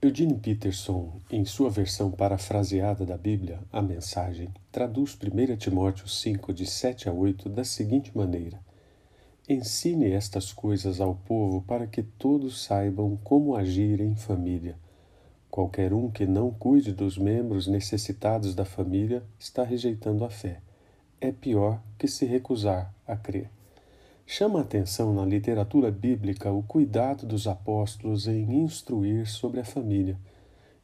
Eugene Peterson, em sua versão parafraseada da Bíblia, a mensagem, traduz 1 Timóteo 5, de 7 a 8, da seguinte maneira: Ensine estas coisas ao povo para que todos saibam como agir em família. Qualquer um que não cuide dos membros necessitados da família está rejeitando a fé. É pior que se recusar a crer. Chama a atenção na literatura bíblica o cuidado dos apóstolos em instruir sobre a família,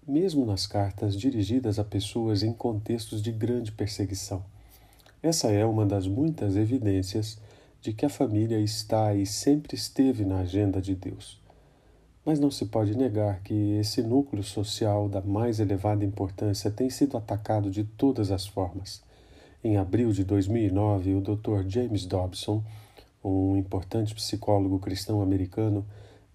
mesmo nas cartas dirigidas a pessoas em contextos de grande perseguição. Essa é uma das muitas evidências de que a família está e sempre esteve na agenda de Deus. Mas não se pode negar que esse núcleo social da mais elevada importância tem sido atacado de todas as formas. Em abril de 2009, o Dr. James Dobson um importante psicólogo cristão americano,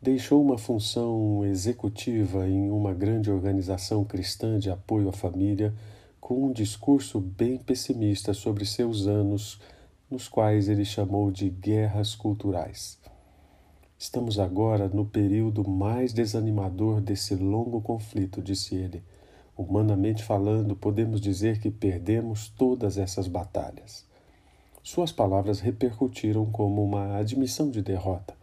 deixou uma função executiva em uma grande organização cristã de apoio à família, com um discurso bem pessimista sobre seus anos, nos quais ele chamou de guerras culturais. Estamos agora no período mais desanimador desse longo conflito, disse ele. Humanamente falando, podemos dizer que perdemos todas essas batalhas. Suas palavras repercutiram como uma admissão de derrota,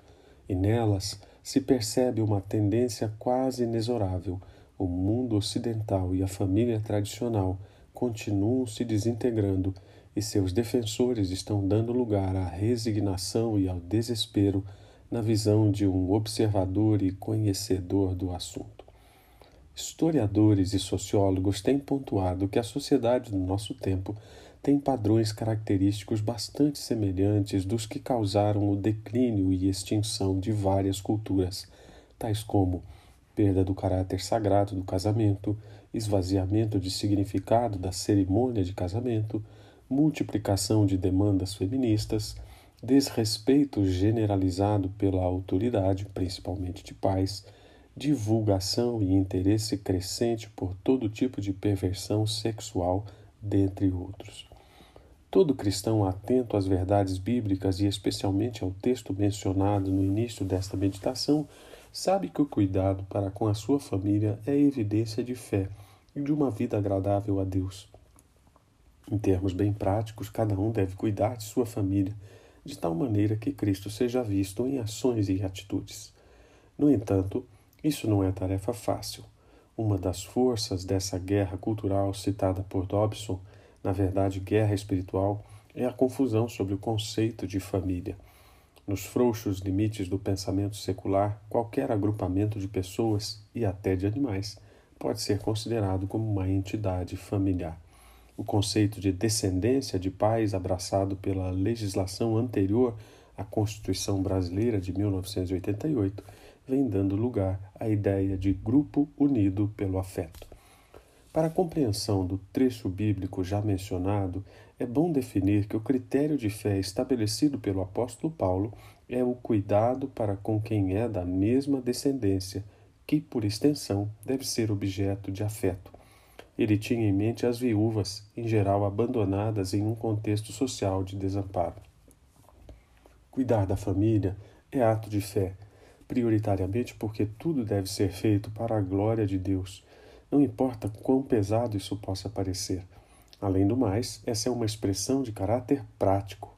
e nelas se percebe uma tendência quase inexorável. O mundo ocidental e a família tradicional continuam se desintegrando e seus defensores estão dando lugar à resignação e ao desespero na visão de um observador e conhecedor do assunto. Historiadores e sociólogos têm pontuado que a sociedade do nosso tempo tem padrões característicos bastante semelhantes dos que causaram o declínio e extinção de várias culturas, tais como perda do caráter sagrado do casamento, esvaziamento de significado da cerimônia de casamento, multiplicação de demandas feministas, desrespeito generalizado pela autoridade, principalmente de pais, divulgação e interesse crescente por todo tipo de perversão sexual, dentre outros. Todo cristão atento às verdades bíblicas e especialmente ao texto mencionado no início desta meditação sabe que o cuidado para com a sua família é evidência de fé e de uma vida agradável a Deus. Em termos bem práticos, cada um deve cuidar de sua família de tal maneira que Cristo seja visto em ações e atitudes. No entanto, isso não é tarefa fácil. Uma das forças dessa guerra cultural citada por Dobson na verdade, guerra espiritual é a confusão sobre o conceito de família. Nos frouxos limites do pensamento secular, qualquer agrupamento de pessoas e até de animais pode ser considerado como uma entidade familiar. O conceito de descendência de pais, abraçado pela legislação anterior à Constituição Brasileira de 1988, vem dando lugar à ideia de grupo unido pelo afeto. Para a compreensão do trecho bíblico já mencionado, é bom definir que o critério de fé estabelecido pelo apóstolo Paulo é o cuidado para com quem é da mesma descendência, que, por extensão, deve ser objeto de afeto. Ele tinha em mente as viúvas, em geral abandonadas em um contexto social de desamparo. Cuidar da família é ato de fé, prioritariamente porque tudo deve ser feito para a glória de Deus não importa quão pesado isso possa parecer. Além do mais, essa é uma expressão de caráter prático.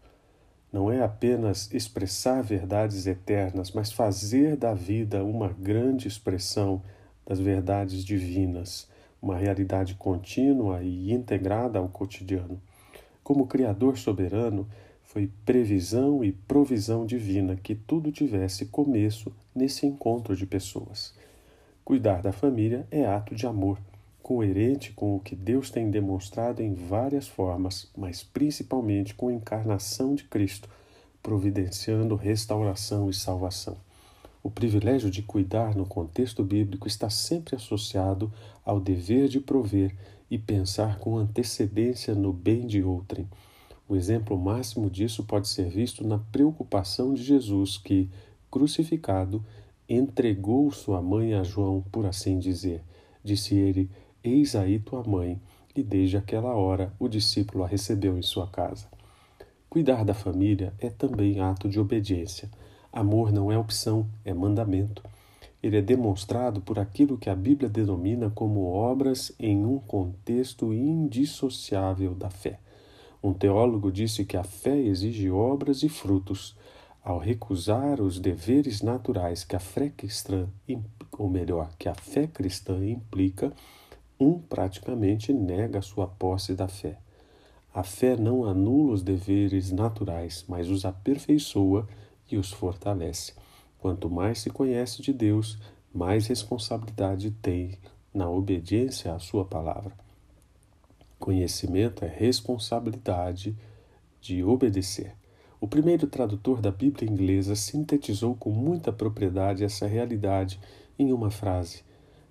Não é apenas expressar verdades eternas, mas fazer da vida uma grande expressão das verdades divinas, uma realidade contínua e integrada ao cotidiano. Como Criador soberano, foi previsão e provisão divina que tudo tivesse começo nesse encontro de pessoas. Cuidar da família é ato de amor, coerente com o que Deus tem demonstrado em várias formas, mas principalmente com a encarnação de Cristo, providenciando restauração e salvação. O privilégio de cuidar no contexto bíblico está sempre associado ao dever de prover e pensar com antecedência no bem de outrem. O exemplo máximo disso pode ser visto na preocupação de Jesus, que, crucificado, entregou sua mãe a João, por assim dizer. Disse ele: Eis aí tua mãe. E desde aquela hora o discípulo a recebeu em sua casa. Cuidar da família é também ato de obediência. Amor não é opção, é mandamento. Ele é demonstrado por aquilo que a Bíblia denomina como obras em um contexto indissociável da fé. Um teólogo disse que a fé exige obras e frutos. Ao recusar os deveres naturais que a fé cristã, ou melhor, que a fé cristã implica, um praticamente nega sua posse da fé. A fé não anula os deveres naturais, mas os aperfeiçoa e os fortalece. Quanto mais se conhece de Deus, mais responsabilidade tem na obediência à Sua palavra. Conhecimento é responsabilidade de obedecer. O primeiro tradutor da Bíblia inglesa sintetizou com muita propriedade essa realidade em uma frase: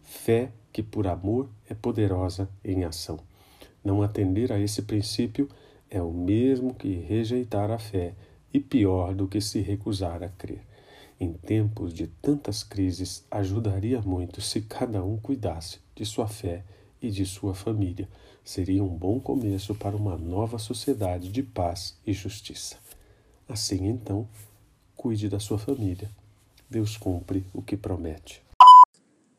fé que por amor é poderosa em ação. Não atender a esse princípio é o mesmo que rejeitar a fé e pior do que se recusar a crer. Em tempos de tantas crises, ajudaria muito se cada um cuidasse de sua fé e de sua família. Seria um bom começo para uma nova sociedade de paz e justiça. Assim, então, cuide da sua família. Deus cumpre o que promete.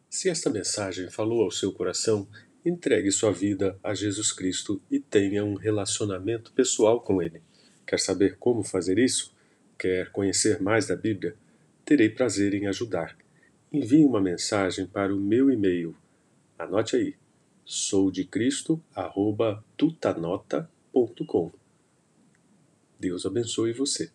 Se esta mensagem falou ao seu coração, entregue sua vida a Jesus Cristo e tenha um relacionamento pessoal com Ele. Quer saber como fazer isso? Quer conhecer mais da Bíblia? terei prazer em ajudar. Envie uma mensagem para o meu e-mail. Anote aí: soudecristo@tutanota.com. Deus abençoe você.